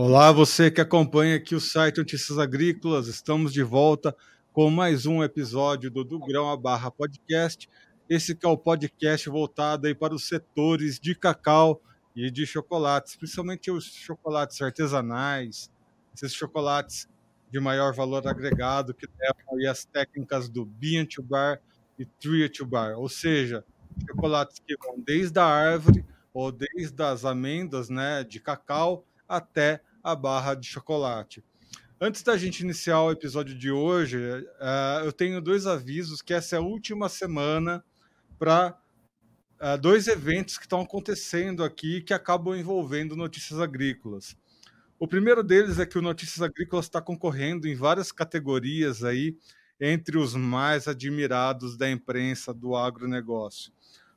Olá, você que acompanha aqui o site Notícias Agrícolas, estamos de volta com mais um episódio do Do Grão a Barra Podcast. Esse que é o podcast voltado aí para os setores de cacau e de chocolates, principalmente os chocolates artesanais, esses chocolates de maior valor agregado que levam aí as técnicas do Bean to Bar e Tree to Bar, ou seja, chocolates que vão desde a árvore ou desde as amêndoas, né, de cacau até a barra de chocolate. Antes da gente iniciar o episódio de hoje, uh, eu tenho dois avisos que essa é a última semana para uh, eh, dois eventos que estão acontecendo aqui que acabam envolvendo notícias agrícolas. O primeiro deles é que o Notícias Agrícolas está concorrendo em várias categorias aí, entre os mais admirados da imprensa do agronegócio.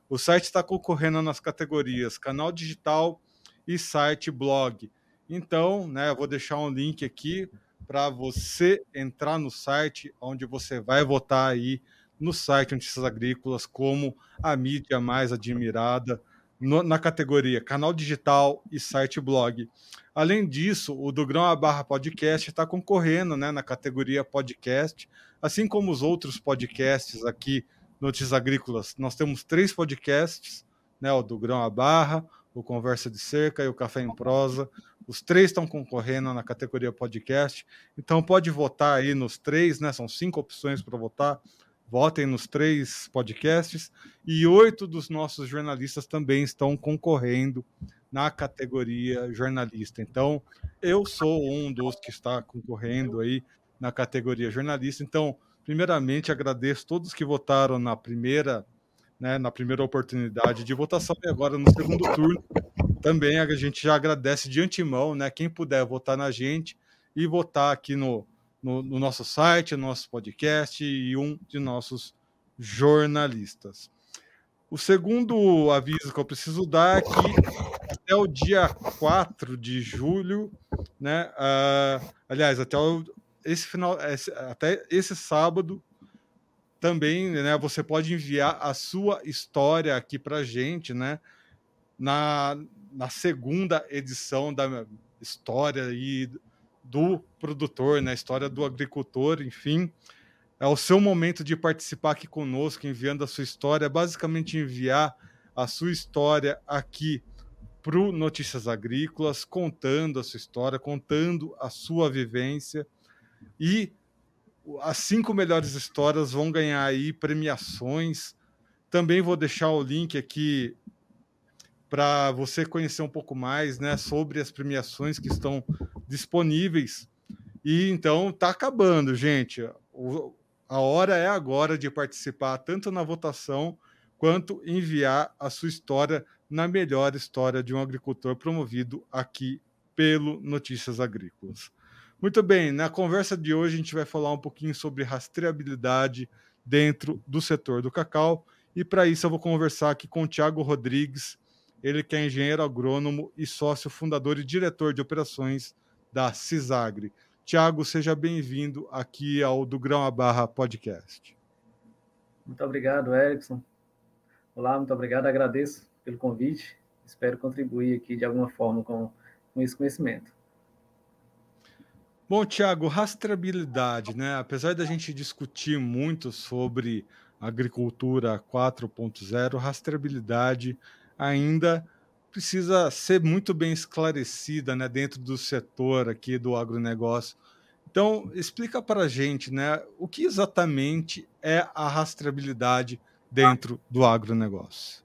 O site está concorrendo nas categorias canal digital e site blog. Então, né, eu vou deixar um link aqui para você entrar no site, onde você vai votar aí no site Notícias Agrícolas como a mídia mais admirada no, na categoria canal digital e site blog. Além disso, o do Grão a Barra Podcast está concorrendo né, na categoria podcast, assim como os outros podcasts aqui Notícias Agrícolas. Nós temos três podcasts, né, o do Grão a Barra, o Conversa de Cerca e o Café em Prosa. Os três estão concorrendo na categoria podcast. Então pode votar aí nos três, né? São cinco opções para votar. Votem nos três podcasts. E oito dos nossos jornalistas também estão concorrendo na categoria jornalista. Então, eu sou um dos que está concorrendo aí na categoria jornalista. Então, primeiramente, agradeço todos que votaram na primeira, né, na primeira oportunidade de votação e agora no segundo turno também a gente já agradece de antemão, né? Quem puder votar na gente e votar aqui no, no, no nosso site, no nosso podcast e um de nossos jornalistas. O segundo aviso que eu preciso dar é que até o dia 4 de julho, né? Uh, aliás, até o, esse final, esse, até esse sábado, também, né? Você pode enviar a sua história aqui para gente, né? Na, na segunda edição da história aí do produtor, na né, história do agricultor, enfim. É o seu momento de participar aqui conosco, enviando a sua história, basicamente enviar a sua história aqui para o Notícias Agrícolas, contando a sua história, contando a sua vivência. E as cinco melhores histórias vão ganhar aí premiações. Também vou deixar o link aqui para você conhecer um pouco mais né, sobre as premiações que estão disponíveis. E então está acabando, gente. O, a hora é agora de participar tanto na votação quanto enviar a sua história na melhor história de um agricultor promovido aqui pelo Notícias Agrícolas. Muito bem, na conversa de hoje a gente vai falar um pouquinho sobre rastreabilidade dentro do setor do cacau. E para isso eu vou conversar aqui com o Tiago Rodrigues, ele que é engenheiro agrônomo e sócio fundador e diretor de operações da Cisagre. Tiago, seja bem-vindo aqui ao Do Grão a Barra Podcast. Muito obrigado, Erickson. Olá, muito obrigado. Agradeço pelo convite. Espero contribuir aqui de alguma forma com, com esse conhecimento. Bom, Tiago, rastreabilidade, né? Apesar da gente discutir muito sobre agricultura 4.0, rastreabilidade ainda precisa ser muito bem esclarecida né, dentro do setor aqui do agronegócio. Então, explica para a gente né, o que exatamente é a rastreabilidade dentro do agronegócio.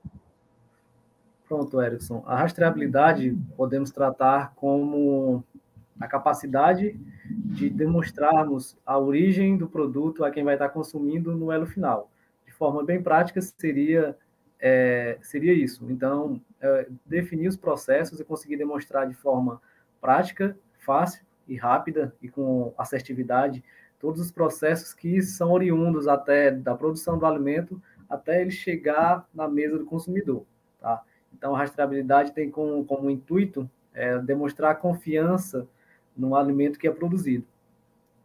Pronto, Erickson. A rastreabilidade podemos tratar como a capacidade de demonstrarmos a origem do produto a quem vai estar consumindo no elo final. De forma bem prática, seria é, seria isso. Então, é, definir os processos e conseguir demonstrar de forma prática, fácil e rápida e com assertividade todos os processos que são oriundos até da produção do alimento até ele chegar na mesa do consumidor. Tá? Então, a rastreabilidade tem como, como intuito é, demonstrar confiança no alimento que é produzido.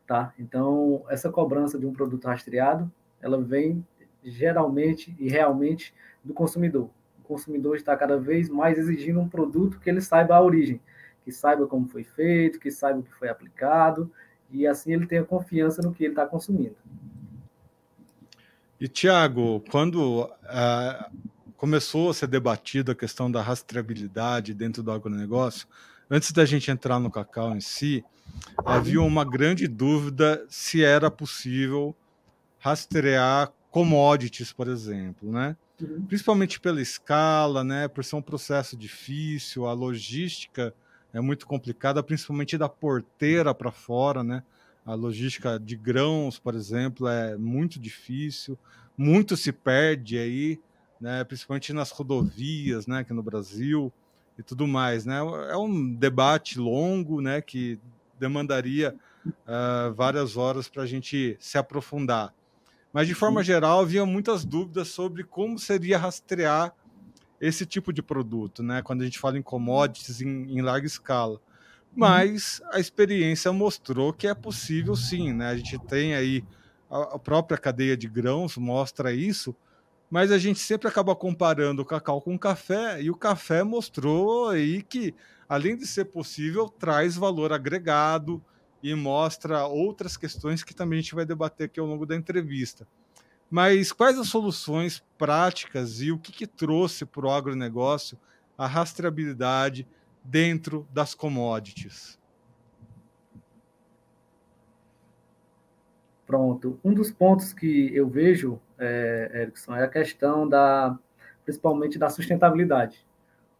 Tá? Então, essa cobrança de um produto rastreado, ela vem geralmente e realmente do consumidor. O consumidor está cada vez mais exigindo um produto que ele saiba a origem. que saiba como foi feito, que saiba o que foi aplicado, e assim ele tenha confiança no que ele está consumindo. E, Tiago, quando uh, começou a ser debatida a questão da rastreabilidade dentro do agronegócio, antes da gente entrar no cacau em si, havia uma grande dúvida se era possível rastrear commodities, por exemplo, né? Uhum. Principalmente pela escala, né? Por ser um processo difícil, a logística é muito complicada, principalmente da porteira para fora, né? A logística de grãos, por exemplo, é muito difícil, muito se perde aí, né? Principalmente nas rodovias, né? Aqui no Brasil e tudo mais, né? É um debate longo, né? Que demandaria uh, várias horas para a gente se aprofundar. Mas, de forma geral, havia muitas dúvidas sobre como seria rastrear esse tipo de produto, né? Quando a gente fala em commodities em, em larga escala. Mas a experiência mostrou que é possível sim, né? A gente tem aí a, a própria cadeia de grãos mostra isso, mas a gente sempre acaba comparando o cacau com o café e o café mostrou aí que além de ser possível, traz valor agregado e mostra outras questões que também a gente vai debater aqui ao longo da entrevista. Mas quais as soluções práticas e o que, que trouxe para o agronegócio a rastreabilidade dentro das commodities? Pronto. Um dos pontos que eu vejo, é, Erickson, é a questão da, principalmente da sustentabilidade.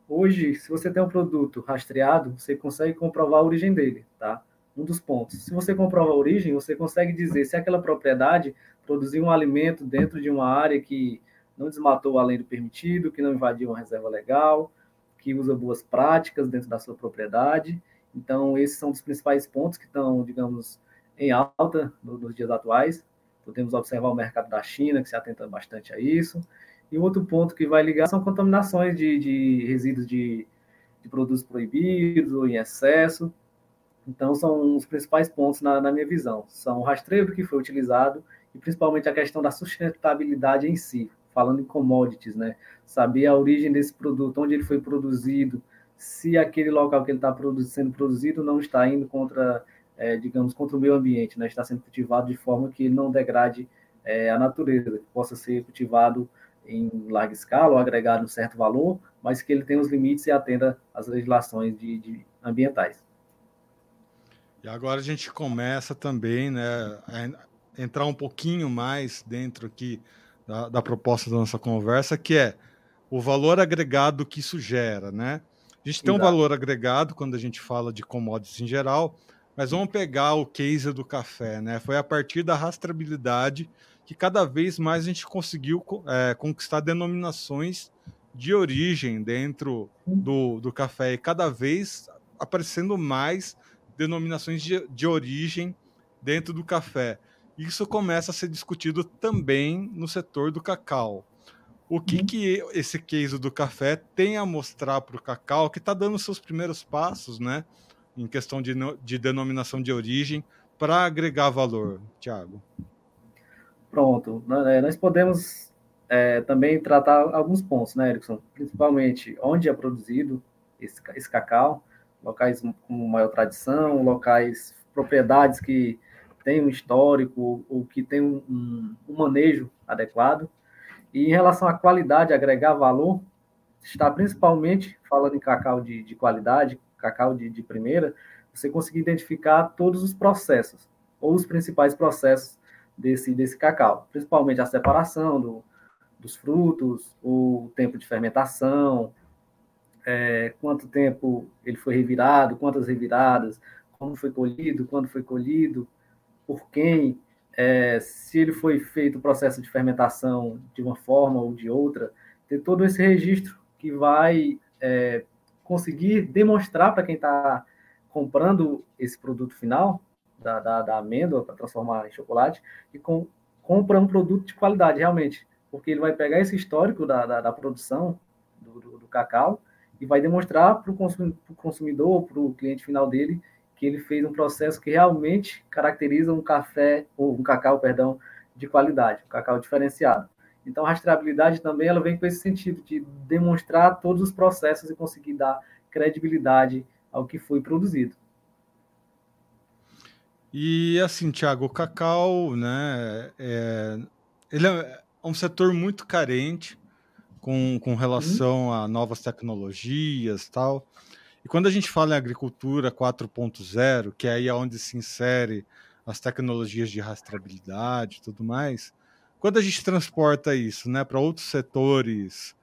Hoje, se você tem um produto rastreado, você consegue comprovar a origem dele, tá? Um dos pontos. Se você comprova a origem, você consegue dizer se aquela propriedade produziu um alimento dentro de uma área que não desmatou além do permitido, que não invadiu uma reserva legal, que usa boas práticas dentro da sua propriedade. Então, esses são os principais pontos que estão, digamos, em alta nos dias atuais. Podemos observar o mercado da China, que se atenta bastante a isso. E outro ponto que vai ligar são contaminações de, de resíduos de, de, produtos proibidos ou em excesso. Então, são os principais pontos na, na minha visão. São o rastreio que foi utilizado e principalmente a questão da sustentabilidade em si, falando em commodities, né? Saber a origem desse produto, onde ele foi produzido, se aquele local que ele está sendo produzido não está indo contra, é, digamos, contra o meio ambiente, né? Está sendo cultivado de forma que ele não degrade é, a natureza, que possa ser cultivado em larga escala ou agregado um certo valor, mas que ele tenha os limites e atenda às legislações de, de ambientais. E agora a gente começa também né, a entrar um pouquinho mais dentro aqui da, da, proposta da nossa conversa, que é o valor agregado que isso gera. Né? A gente tem um valor agregado quando a gente fala de commodities em geral, mas vamos pegar o case do café. Né? Foi a partir da rastreabilidade que cada vez mais a gente conseguiu é, conquistar denominações de origem dentro do, do café e cada vez aparecendo mais denominações de, de origem dentro do café. Isso começa a ser discutido também no setor do cacau. O que, uhum. que esse case do café tem a mostrar para o cacau, que está dando seus primeiros passos, né, em questão de, de denominação de origem, para agregar valor, Tiago? Pronto, né, nós podemos é, também tratar alguns pontos, né, Erickson? Principalmente onde é produzido esse, esse cacau, locais com maior tradição, locais, propriedades que têm um histórico ou que têm um, um, manejo adequado. E em relação à qualidade, agregar valor, está principalmente falando em cacau de, de qualidade, cacau de, de primeira, você conseguir identificar todos os processos, ou os principais processos desse, desse cacau, principalmente a separação do, dos frutos, o tempo de fermentação, é, quanto tempo ele foi revirado, quantas reviradas, como foi colhido, quando foi colhido, por quem, é, se ele foi feito o processo de fermentação de uma forma ou de outra, ter todo esse registro que vai é, conseguir demonstrar para quem está comprando esse produto final da, da, da amêndoa para transformar em chocolate e com, compra um produto de qualidade, realmente. Porque ele vai pegar esse histórico da, da, da produção do, do, do, cacau e vai demonstrar para o consumidor, para o cliente final dele, que ele fez um processo que realmente caracteriza um café, ou um cacau, perdão, de qualidade, um cacau diferenciado. Então, a rastreabilidade também ela vem com esse sentido de demonstrar todos os processos e conseguir dar credibilidade ao que foi produzido. E assim, Tiago, o cacau, né, é, ele é um setor muito carente com, com relação uhum. a novas tecnologias tal. E quando a gente fala em agricultura 4.0, que é aí onde se insere as tecnologias de rastreabilidade e tudo mais, quando a gente transporta isso né, para outros setores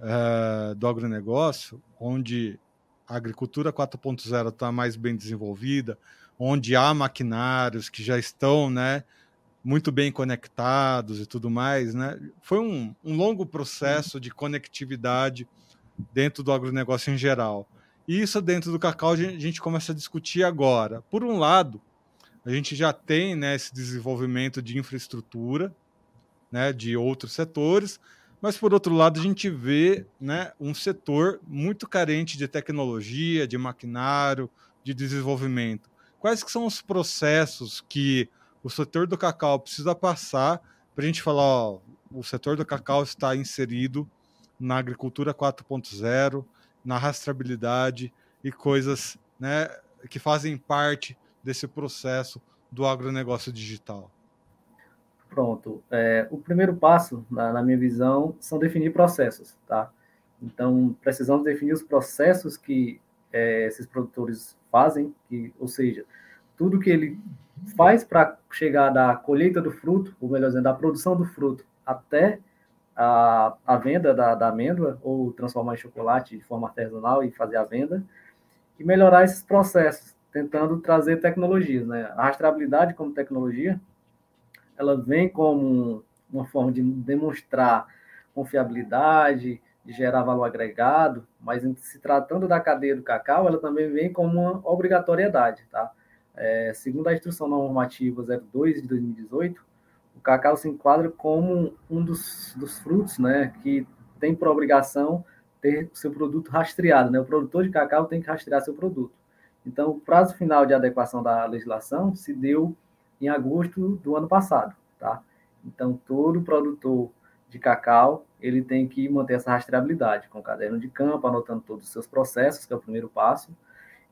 uh, do agronegócio, onde a agricultura 4.0 está mais bem desenvolvida, onde há maquinários que já estão né, muito bem conectados e tudo mais, né? Foi um, um longo processo de conectividade dentro do agronegócio em geral. E isso dentro do cacau a gente começa a discutir agora. Por um lado, a gente já tem né, esse desenvolvimento de infraestrutura né, de outros setores, mas por outro lado a gente vê né, um setor muito carente de tecnologia, de maquinário, de desenvolvimento. Quais que são os processos que o setor do cacau precisa passar para a gente falar, ó, o setor do cacau está inserido na agricultura 4.0, na rastreabilidade e coisas né, que fazem parte desse processo do agronegócio digital? Pronto. É, o primeiro passo, na, na, minha visão, são definir processos, tá? Então, precisamos definir os processos que é, esses produtores fazem, que, ou seja, tudo que ele faz para chegar da colheita do fruto, ou melhor dizendo, da produção do fruto até a, a venda da, da amêndoa, ou transformar em chocolate de forma artesanal e fazer a venda, e melhorar esses processos, tentando trazer tecnologias. Né? A rastreabilidade como tecnologia, ela vem como uma forma de demonstrar confiabilidade, de gerar valor agregado, mas se tratando da cadeia do cacau, ela também vem como uma obrigatoriedade, tá? É, segundo a Instrução Normativa 02 de 2018, o cacau se enquadra como um dos, dos frutos né, que tem por obrigação ter seu produto rastreado. Né? O produtor de cacau tem que rastrear seu produto. Então, o prazo final de adequação da legislação se deu em agosto do ano passado. Tá? Então, todo produtor de cacau ele tem que manter essa rastreabilidade com caderno de campo, anotando todos os seus processos, que é o primeiro passo,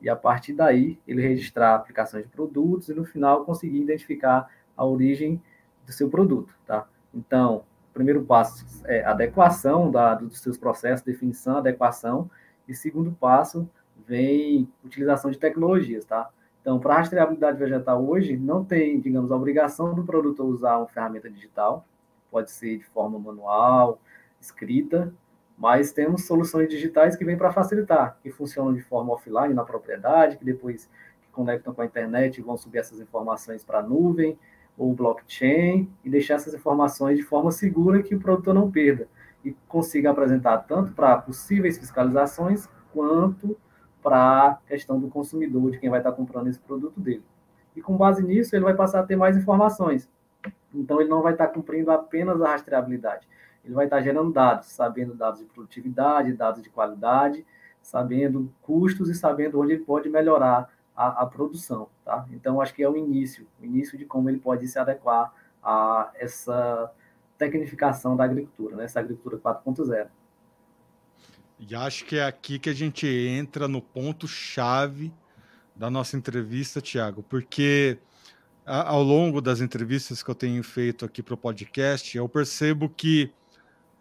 e a partir daí ele registrar aplicações de produtos e no final conseguir identificar a origem do seu produto, tá? Então, primeiro passo é adequação da, dos seus processos, definição, adequação, e segundo passo vem utilização de tecnologias, tá? Então, para rastreabilidade vegetal hoje, não tem, digamos, a obrigação do produtor usar uma ferramenta digital, pode ser de forma manual, escrita, mas temos soluções digitais que vêm para facilitar, que funcionam de forma offline na propriedade, que depois conectam com a internet e vão subir essas informações para a nuvem ou blockchain e deixar essas informações de forma segura que o produtor não perda e consiga apresentar tanto para possíveis fiscalizações quanto para a questão do consumidor, de quem vai estar comprando esse produto dele. E com base nisso, ele vai passar a ter mais informações. Então, ele não vai estar cumprindo apenas a rastreabilidade, ele vai estar gerando dados, sabendo dados de produtividade, dados de qualidade, sabendo custos e sabendo onde ele pode melhorar a, a produção, tá? Então, acho que é o início, o início de como ele pode se adequar a essa tecnificação da agricultura, né? essa agricultura 4.0. E acho que é aqui que a gente entra no ponto-chave da nossa entrevista, Tiago, porque ao longo das entrevistas que eu tenho feito aqui para o podcast, eu percebo que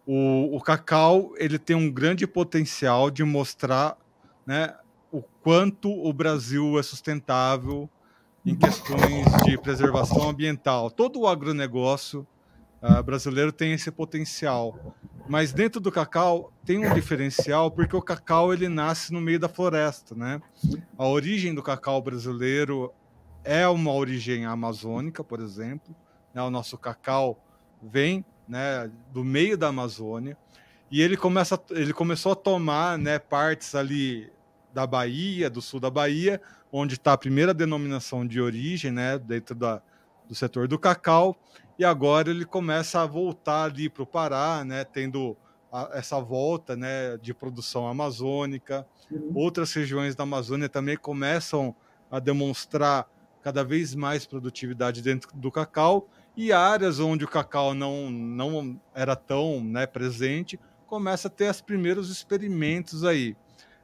o, o cacau ele tem um grande potencial de mostrar né, o quanto o Brasil é sustentável em questões de preservação ambiental. Todo o agronegócio uh, brasileiro tem esse potencial, mas dentro do cacau tem um diferencial porque o cacau ele nasce no meio da floresta, né? A origem do cacau brasileiro é uma origem amazônica, por exemplo. Né? O nosso cacau vem né, do meio da Amazônia, e ele, começa, ele começou a tomar né, partes ali da Bahia, do sul da Bahia, onde está a primeira denominação de origem, né, dentro da, do setor do cacau, e agora ele começa a voltar ali para o Pará, né, tendo a, essa volta né, de produção amazônica. Uhum. Outras regiões da Amazônia também começam a demonstrar cada vez mais produtividade dentro do cacau, e áreas onde o cacau não, não era tão né, presente, começa a ter os primeiros experimentos aí.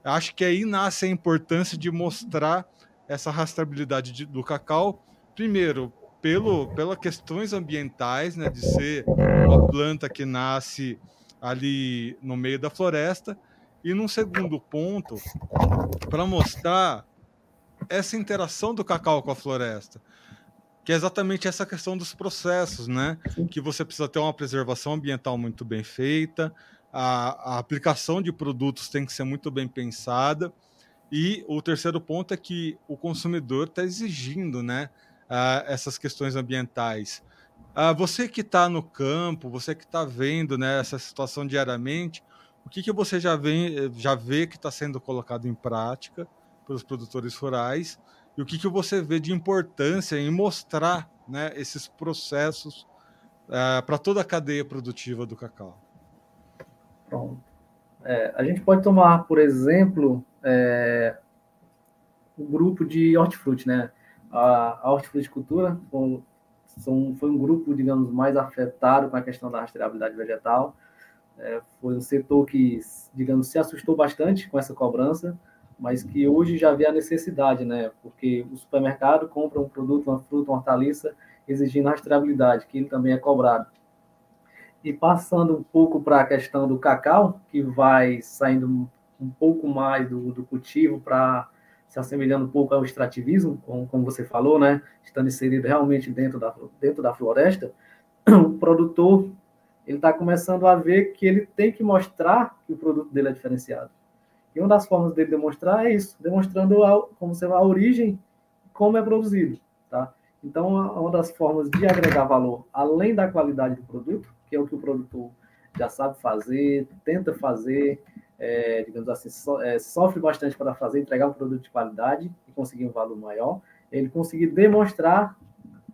Acho que aí nasce a importância de mostrar essa rastreabilidade de, do cacau, primeiro, pelo, pelas questões ambientais, né, de ser uma planta que nasce ali no meio da floresta, e num segundo ponto, para mostrar essa interação do cacau com a floresta, que é exatamente essa questão dos processos, né? Que você precisa ter uma preservação ambiental muito bem feita, a, a aplicação de produtos tem que ser muito bem pensada, e o terceiro ponto é que o consumidor está exigindo, né? Uh, essas questões ambientais. Uh, você que está no campo, você que está vendo né, essa situação diariamente, o que, que você já vê, já vê que está sendo colocado em prática pelos produtores rurais e o que, que você vê de importância em mostrar né, esses processos uh, para toda a cadeia produtiva do cacau? Pronto. É, a gente pode tomar, por exemplo, é, o grupo de hortifruti, né? A, a hortifruticultura foi, foi um grupo, digamos, mais afetado com a questão da rastreabilidade vegetal. É, foi um setor que, digamos, se assustou bastante com essa cobrança, mas que hoje já vê a necessidade, né? Porque o supermercado compra um produto, uma fruta, uma hortaliça, exigindo rastreabilidade, que ele também é cobrado. E passando um pouco para a questão do cacau, que vai saindo um pouco mais do, do cultivo para se assemelhando um pouco ao extrativismo, como, como você falou, né? Estando inserido realmente dentro da, dentro da floresta, o produtor ele está começando a ver que ele tem que mostrar que o produto dele é diferenciado. E uma das formas dele demonstrar é isso, demonstrando a, como você a origem, como é produzido, tá? Então, uma das formas de agregar valor, além da qualidade do produto, que é o que o produtor já sabe fazer, tenta fazer, é, digamos assim, so, é, sofre bastante para fazer, entregar um produto de qualidade e conseguir um valor maior, ele conseguir demonstrar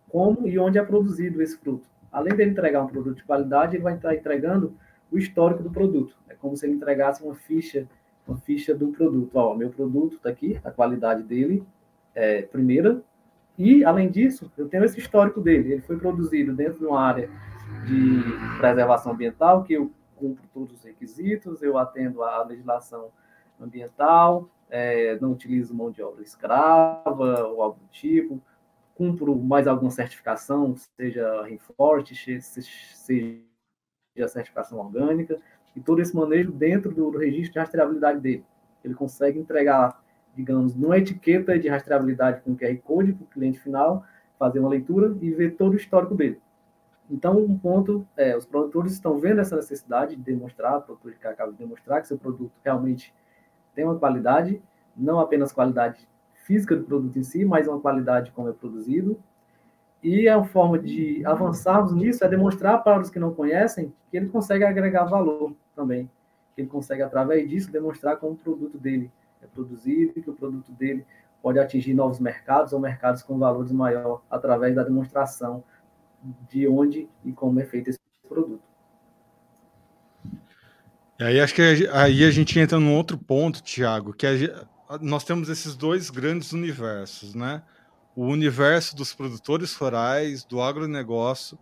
como e onde é produzido esse fruto. Além de entregar um produto de qualidade, ele vai estar entregando o histórico do produto. É como se ele entregasse uma ficha, uma ficha do produto. Ó, meu produto está aqui, a qualidade dele é primeira, e além disso, eu tenho esse histórico dele. Ele foi produzido dentro de uma área de preservação ambiental que eu cumpro todos os requisitos, eu atendo à legislação ambiental, é, não utilizo mão de obra escrava ou algo do tipo, cumpro mais alguma certificação, seja Reforte, seja certificação orgânica, e todo esse manejo dentro do, do registro de rastreabilidade dele. Ele consegue entregar, digamos, numa etiqueta de rastreabilidade com QR Code para o cliente final, fazer uma leitura e ver todo o histórico dele. Então, um ponto é, os produtores estão vendo essa necessidade de demonstrar, produtor de cacau de demonstrar que seu produto realmente tem uma qualidade, não apenas qualidade física do produto em si, mas uma qualidade como é produzido. E a forma de avançarmos nisso é demonstrar para os que não conhecem que ele consegue agregar valor também, ele consegue através disso demonstrar como o produto dele é produzido, que o produto dele pode atingir novos mercados ou mercados com valores maior através da demonstração de onde e como é feito esse produto. E aí acho que aí a gente entra num outro ponto, Tiago, que nós temos esses dois grandes universos, né? O universo dos produtores rurais, do agronegócio,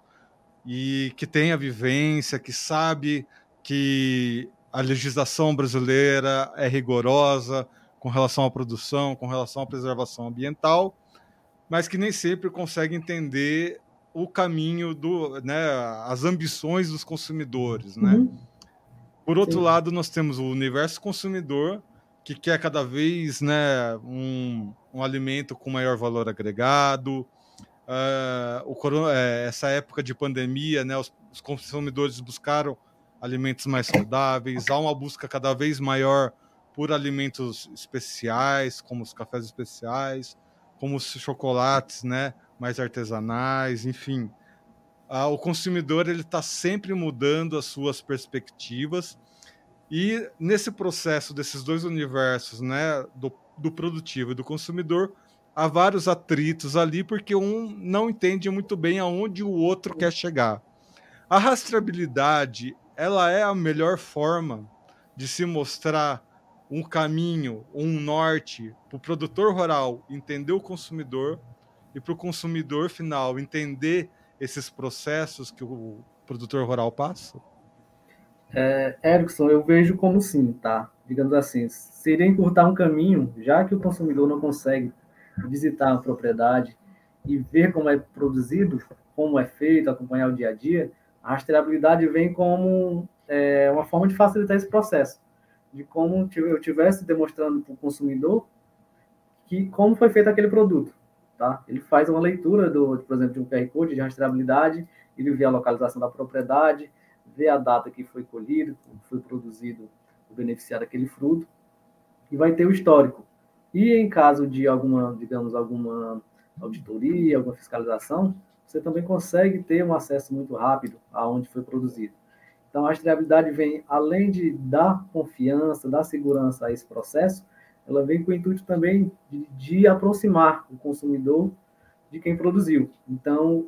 e que tem a vivência, que sabe que a legislação brasileira é rigorosa com relação à produção, com relação à preservação ambiental, mas que nem sempre consegue entender o caminho do, né, as ambições dos consumidores, né? Uhum. Por outro Sim. lado, nós temos o universo consumidor que quer cada vez, né, um, um alimento com maior valor agregado. Uh, o é, essa época de pandemia, né, os, os consumidores buscaram alimentos mais saudáveis. Há uma busca cada vez maior por alimentos especiais, como os cafés especiais, como os chocolates, né, mais artesanais, enfim. Ah, o consumidor ele está sempre mudando as suas perspectivas e nesse processo desses dois universos, né, do, do produtivo e do consumidor, há vários atritos ali porque um não entende muito bem aonde o outro quer chegar. A rastreabilidade ela é a melhor forma de se mostrar um caminho, um norte para o produtor rural entender o consumidor e para o consumidor final entender esses processos que o produtor rural passa? É, Erickson, eu vejo como sim, tá? Digamos assim, seria encurtar um caminho, já que o consumidor não consegue visitar a propriedade e ver como é produzido, como é feito, acompanhar o dia a dia, a rastreabilidade vem como é, uma forma de facilitar esse processo, de como eu tivesse demonstrando para o consumidor que como foi feito aquele produto, tá? Ele faz uma leitura do, por exemplo, de um QR code de rastreabilidade, ele vê a localização da propriedade, vê a data que foi colhido, foi produzido o beneficiário daquele fruto, e vai ter o histórico. E em caso de alguma, digamos, alguma auditoria, alguma fiscalização, você também consegue ter um acesso muito rápido aonde foi produzido. Então, a rastreabilidade vem, além de dar confiança, dar segurança a esse processo, ela vem com o intuito também de, de aproximar o consumidor de quem produziu. Então,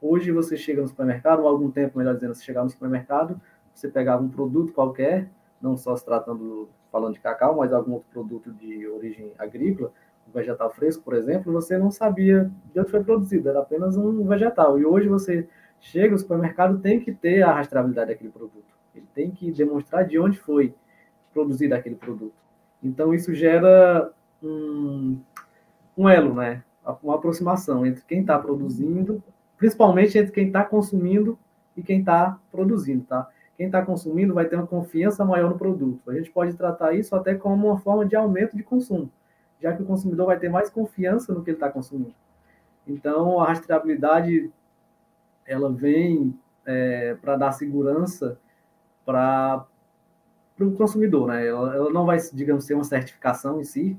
hoje você chega no supermercado, ou algum tempo, melhor dizendo, você chegar no supermercado, você pegava um produto qualquer, não só se tratando, falando de cacau, mas algum outro produto de origem agrícola, vegetal fresco, por exemplo, você não sabia de onde foi produzido, era apenas um vegetal. E hoje você chega no supermercado, tem que ter a rastreabilidade daquele produto. Ele tem que demonstrar de onde foi produzido aquele produto. Então, isso gera um, um elo, né? uma aproximação entre quem está produzindo, principalmente entre quem está consumindo e quem está produzindo, tá? Quem está consumindo vai ter uma confiança maior no produto. A gente pode tratar isso até como uma forma de aumento de consumo, já que o consumidor vai ter mais confiança no que ele está consumindo. Então, a rastreabilidade ela vem é, para dar segurança para o consumidor, né? Ela, ela, não vai, digamos, ser uma certificação em si,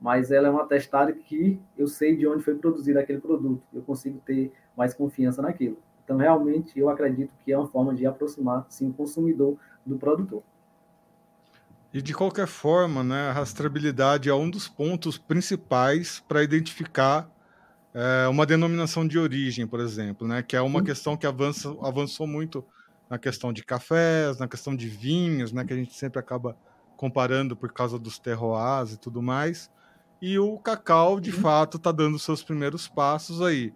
mas ela é uma testada que eu sei de onde foi produzido aquele produto, eu consigo ter mais confiança naquilo. Então, realmente, eu acredito que é uma forma de aproximar, sim, o consumidor do produtor. E de qualquer forma, né, a rastreabilidade é um dos pontos principais para identificar é, uma denominação de origem, por exemplo, né, que é uma sim. questão que avança, avançou muito na questão de cafés, na questão de vinhos, né, que a gente sempre acaba comparando por causa dos terroirs e tudo mais. E o cacau, de uhum. fato, está dando seus primeiros passos aí.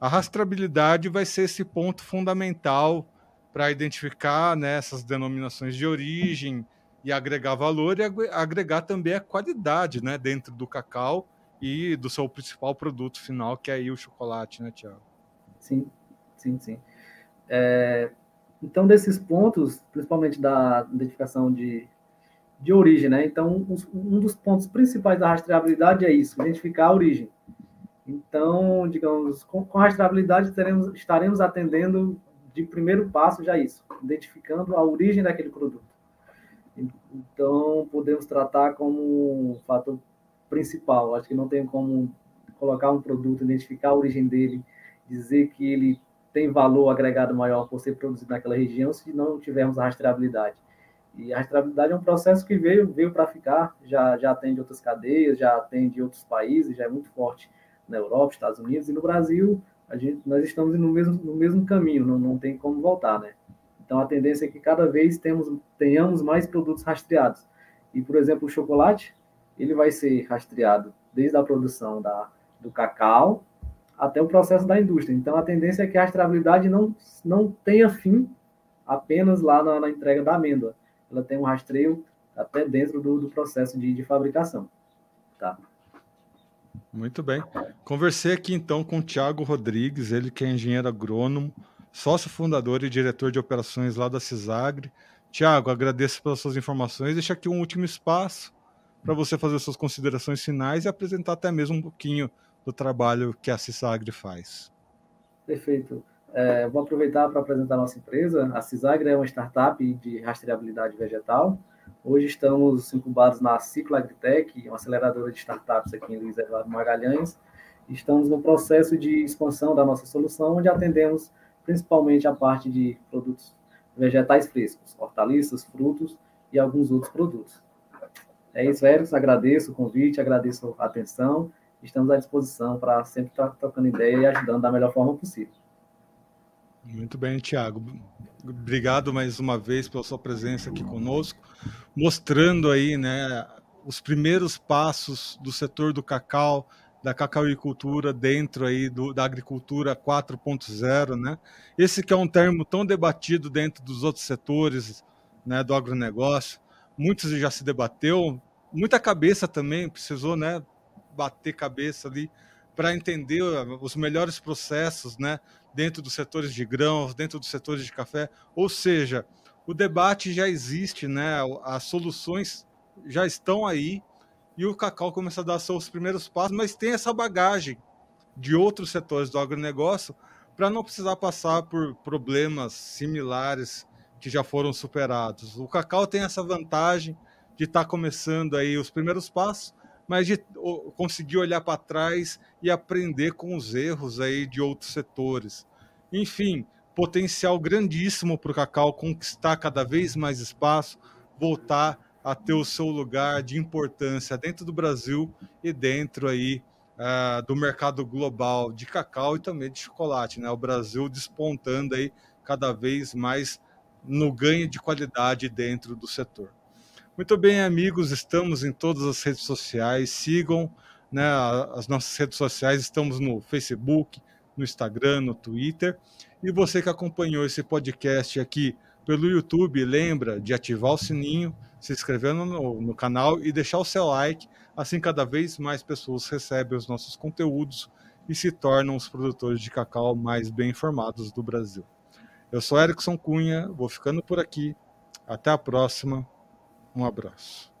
A rastreabilidade vai ser esse ponto fundamental para identificar né, essas denominações de origem e agregar valor e agregar também a qualidade né, dentro do cacau e do seu principal produto final, que é aí o chocolate, né, Tiago? Sim, sim, sim. É, então, desses pontos, principalmente da identificação de, de origem, né? Então, um dos pontos principais da rastreabilidade é isso, identificar a origem. Então, digamos, com, com rastreabilidade teremos, estaremos atendendo de primeiro passo já isso, identificando a origem daquele produto. Então, podemos tratar como um fator principal. Acho que não tem como colocar um produto, identificar a origem dele, dizer que ele tem valor agregado maior por ser produzido naquela região se não tivermos a rastreabilidade. E a rastreabilidade é um processo que veio, veio para ficar, já, já atende outras cadeias, já atende outros países, já é muito forte na Europa, Estados Unidos, e no Brasil a gente, nós estamos no mesmo, no mesmo caminho, não, não tem como voltar, né? Então a tendência é que cada vez temos, tenhamos mais produtos rastreados. E, por exemplo, o chocolate, ele vai ser rastreado desde a produção da, do cacau até o processo da indústria. Então, a tendência é que a rastreabilidade não, não tenha fim apenas lá na, na entrega da amêndoa. Ela tem um rastreio até dentro do, do processo de, de fabricação. Tá? Muito bem. Conversei aqui então com o Tiago Rodrigues, ele que é engenheiro agrônomo, sócio fundador e diretor de operações lá da Cisagre. Tiago, agradeço pelas suas informações. Deixa aqui um último espaço para você fazer suas considerações finais e apresentar até mesmo um pouquinho do trabalho que a Cisagre faz. Perfeito. É, vou aproveitar para apresentar a nossa empresa. A Cisagre é uma startup de rastreabilidade vegetal. Hoje estamos incubados na Ciclo uma aceleradora de startups aqui em Luiz Eduardo Magalhães. Estamos no processo de expansão da nossa solução, onde atendemos principalmente a parte de produtos vegetais frescos, hortaliças, frutos e alguns outros produtos. É isso, Erickson. Agradeço o convite, agradeço a atenção estamos à disposição para sempre estar trocando ideia e ajudando da melhor forma possível. Muito bem, Tiago. Obrigado mais uma vez pela sua presença aqui conosco, mostrando aí, né, os primeiros passos do setor do cacau, da cacauicultura dentro aí do, da agricultura 4.0, né? Esse que é um termo tão debatido dentro dos outros setores, né, do agronegócio. Muitos já se debateu, muita cabeça também precisou, né, bater cabeça ali para entender os melhores processos, né, dentro dos setores de grãos, dentro dos setores de café. Ou seja, o debate já existe, né, as soluções já estão aí e o cacau começa a dar seus primeiros passos, mas tem essa bagagem de outros setores do agronegócio para não precisar passar por problemas similares que já foram superados. O cacau tem essa vantagem de estar tá começando aí os primeiros passos, mas de conseguir olhar para trás e aprender com os erros aí de outros setores. Enfim, potencial grandíssimo para o cacau conquistar cada vez mais espaço, voltar a ter o seu lugar de importância dentro do Brasil e dentro aí uh, do mercado global de cacau e também de chocolate, né? O Brasil despontando aí cada vez mais no ganho de qualidade dentro do setor. Muito bem, amigos, estamos em todas as redes sociais. Sigam né, as nossas redes sociais. Estamos no Facebook, no Instagram, no Twitter. E você que acompanhou esse podcast aqui pelo YouTube, lembra de ativar o sininho, se inscrever no, no canal e deixar o seu like. Assim, cada vez mais pessoas recebem os nossos conteúdos e se tornam os produtores de cacau mais bem informados do Brasil. Eu sou Erickson Cunha, vou ficando por aqui. Até a próxima. Um abraço.